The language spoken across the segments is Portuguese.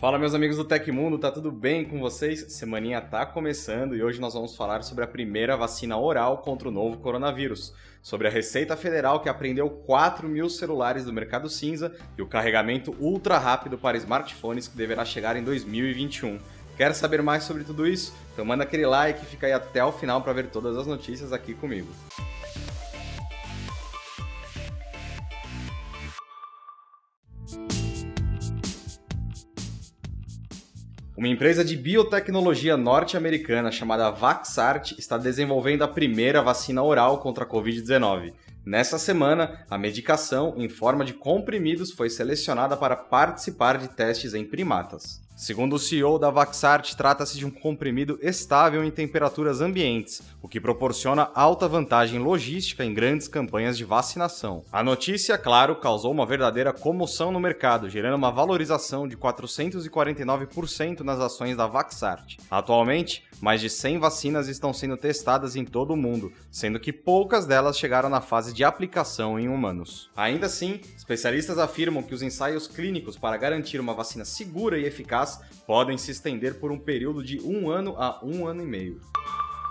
Fala meus amigos do Tecmundo, tá tudo bem com vocês? Semaninha tá começando e hoje nós vamos falar sobre a primeira vacina oral contra o novo coronavírus, sobre a Receita Federal que apreendeu 4 mil celulares do mercado cinza e o carregamento ultra rápido para smartphones que deverá chegar em 2021. Quer saber mais sobre tudo isso? Então manda aquele like e fica aí até o final para ver todas as notícias aqui comigo. Uma empresa de biotecnologia norte-americana chamada Vaxart está desenvolvendo a primeira vacina oral contra a Covid-19. Nessa semana, a medicação, em forma de comprimidos, foi selecionada para participar de testes em primatas. Segundo o CEO da Vaxart, trata-se de um comprimido estável em temperaturas ambientes, o que proporciona alta vantagem logística em grandes campanhas de vacinação. A notícia, claro, causou uma verdadeira comoção no mercado, gerando uma valorização de 449% nas ações da Vaxart. Atualmente, mais de 100 vacinas estão sendo testadas em todo o mundo, sendo que poucas delas chegaram na fase de aplicação em humanos. Ainda assim, especialistas afirmam que os ensaios clínicos para garantir uma vacina segura e eficaz podem se estender por um período de um ano a um ano e meio.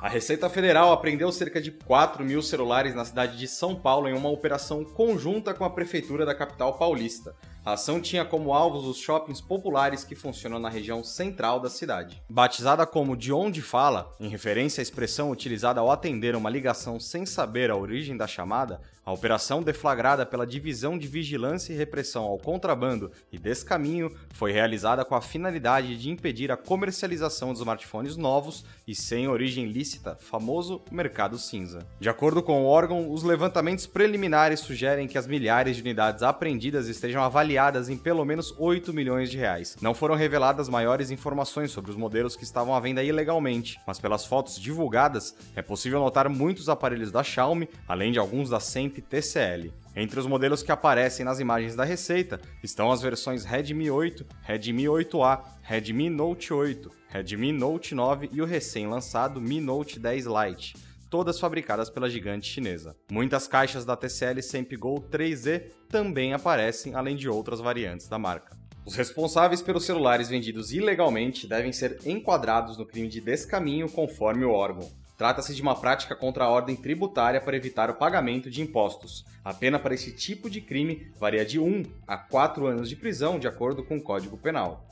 A Receita Federal apreendeu cerca de 4 mil celulares na cidade de São Paulo em uma operação conjunta com a Prefeitura da capital paulista. A ação tinha como alvos os shoppings populares que funcionam na região central da cidade. Batizada como De Onde Fala, em referência à expressão utilizada ao atender uma ligação sem saber a origem da chamada, a operação deflagrada pela Divisão de Vigilância e Repressão ao Contrabando e Descaminho foi realizada com a finalidade de impedir a comercialização de smartphones novos e sem origem lícita, famoso mercado cinza. De acordo com o órgão, os levantamentos preliminares sugerem que as milhares de unidades apreendidas estejam avaliadas avaliadas em pelo menos 8 milhões de reais. Não foram reveladas maiores informações sobre os modelos que estavam à venda ilegalmente, mas pelas fotos divulgadas é possível notar muitos aparelhos da Xiaomi, além de alguns da Semp TCL. Entre os modelos que aparecem nas imagens da receita estão as versões Redmi 8, Redmi 8A, Redmi Note 8, Redmi Note 9 e o recém-lançado Mi Note 10 Lite todas fabricadas pela gigante chinesa. Muitas caixas da TCL Go 3E também aparecem, além de outras variantes da marca. Os responsáveis pelos celulares vendidos ilegalmente devem ser enquadrados no crime de descaminho conforme o órgão. Trata-se de uma prática contra a ordem tributária para evitar o pagamento de impostos. A pena para esse tipo de crime varia de 1 a 4 anos de prisão, de acordo com o Código Penal.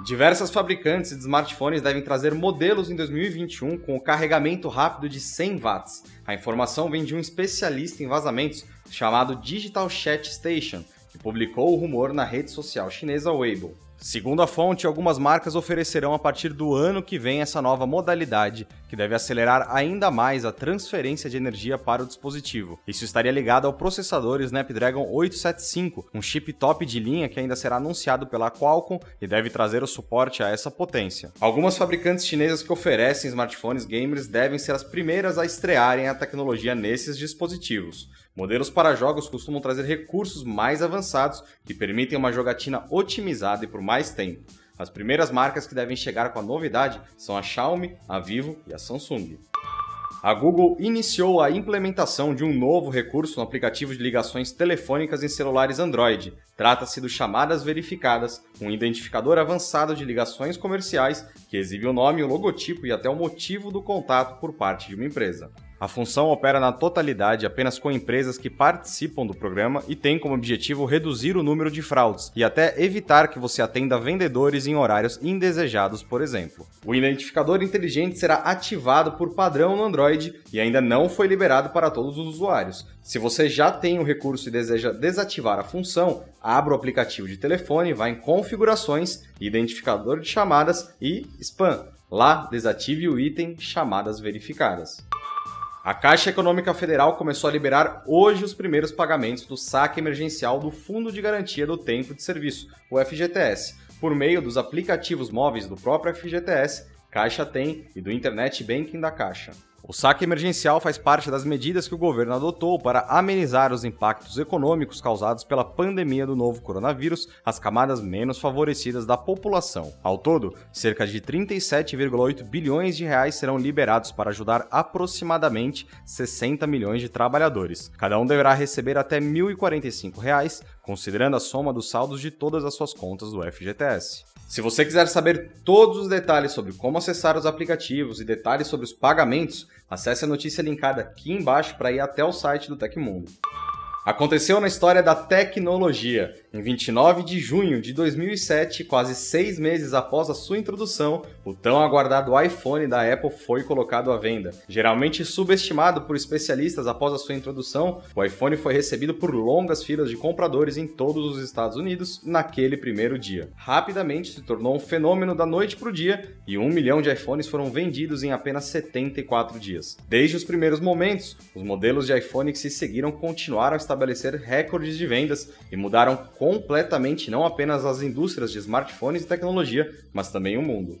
Diversas fabricantes de smartphones devem trazer modelos em 2021 com o carregamento rápido de 100 watts. A informação vem de um especialista em vazamentos chamado Digital Chat Station, que publicou o rumor na rede social chinesa Weibo. Segundo a fonte, algumas marcas oferecerão a partir do ano que vem essa nova modalidade, que deve acelerar ainda mais a transferência de energia para o dispositivo. Isso estaria ligado ao processador Snapdragon 875, um chip top de linha que ainda será anunciado pela Qualcomm e deve trazer o suporte a essa potência. Algumas fabricantes chinesas que oferecem smartphones gamers devem ser as primeiras a estrearem a tecnologia nesses dispositivos. Modelos para jogos costumam trazer recursos mais avançados que permitem uma jogatina otimizada e por mais tempo. As primeiras marcas que devem chegar com a novidade são a Xiaomi, a Vivo e a Samsung. A Google iniciou a implementação de um novo recurso no aplicativo de ligações telefônicas em celulares Android. Trata-se do Chamadas Verificadas, um identificador avançado de ligações comerciais que exibe o nome, o logotipo e até o motivo do contato por parte de uma empresa. A função opera na totalidade apenas com empresas que participam do programa e tem como objetivo reduzir o número de fraudes e até evitar que você atenda vendedores em horários indesejados, por exemplo. O identificador inteligente será ativado por padrão no Android e ainda não foi liberado para todos os usuários. Se você já tem o recurso e deseja desativar a função, abra o aplicativo de telefone, vá em Configurações, Identificador de Chamadas e Spam. Lá, desative o item Chamadas Verificadas. A Caixa Econômica Federal começou a liberar hoje os primeiros pagamentos do saque emergencial do Fundo de Garantia do Tempo de Serviço, o FGTS, por meio dos aplicativos móveis do próprio FGTS, Caixa Tem e do Internet Banking da Caixa. O saque emergencial faz parte das medidas que o governo adotou para amenizar os impactos econômicos causados pela pandemia do novo coronavírus às camadas menos favorecidas da população. Ao todo, cerca de 37,8 bilhões de reais serão liberados para ajudar aproximadamente 60 milhões de trabalhadores. Cada um deverá receber até 1.045 reais, considerando a soma dos saldos de todas as suas contas do FGTS. Se você quiser saber todos os detalhes sobre como acessar os aplicativos e detalhes sobre os pagamentos, acesse a notícia linkada aqui embaixo para ir até o site do Tecmundo. Aconteceu na história da tecnologia. Em 29 de junho de 2007, quase seis meses após a sua introdução, o tão aguardado iPhone da Apple foi colocado à venda. Geralmente subestimado por especialistas após a sua introdução, o iPhone foi recebido por longas filas de compradores em todos os Estados Unidos naquele primeiro dia. Rapidamente se tornou um fenômeno da noite para o dia e um milhão de iPhones foram vendidos em apenas 74 dias. Desde os primeiros momentos, os modelos de iPhone que se seguiram continuaram a estar estabelecer recordes de vendas e mudaram completamente não apenas as indústrias de smartphones e tecnologia, mas também o mundo.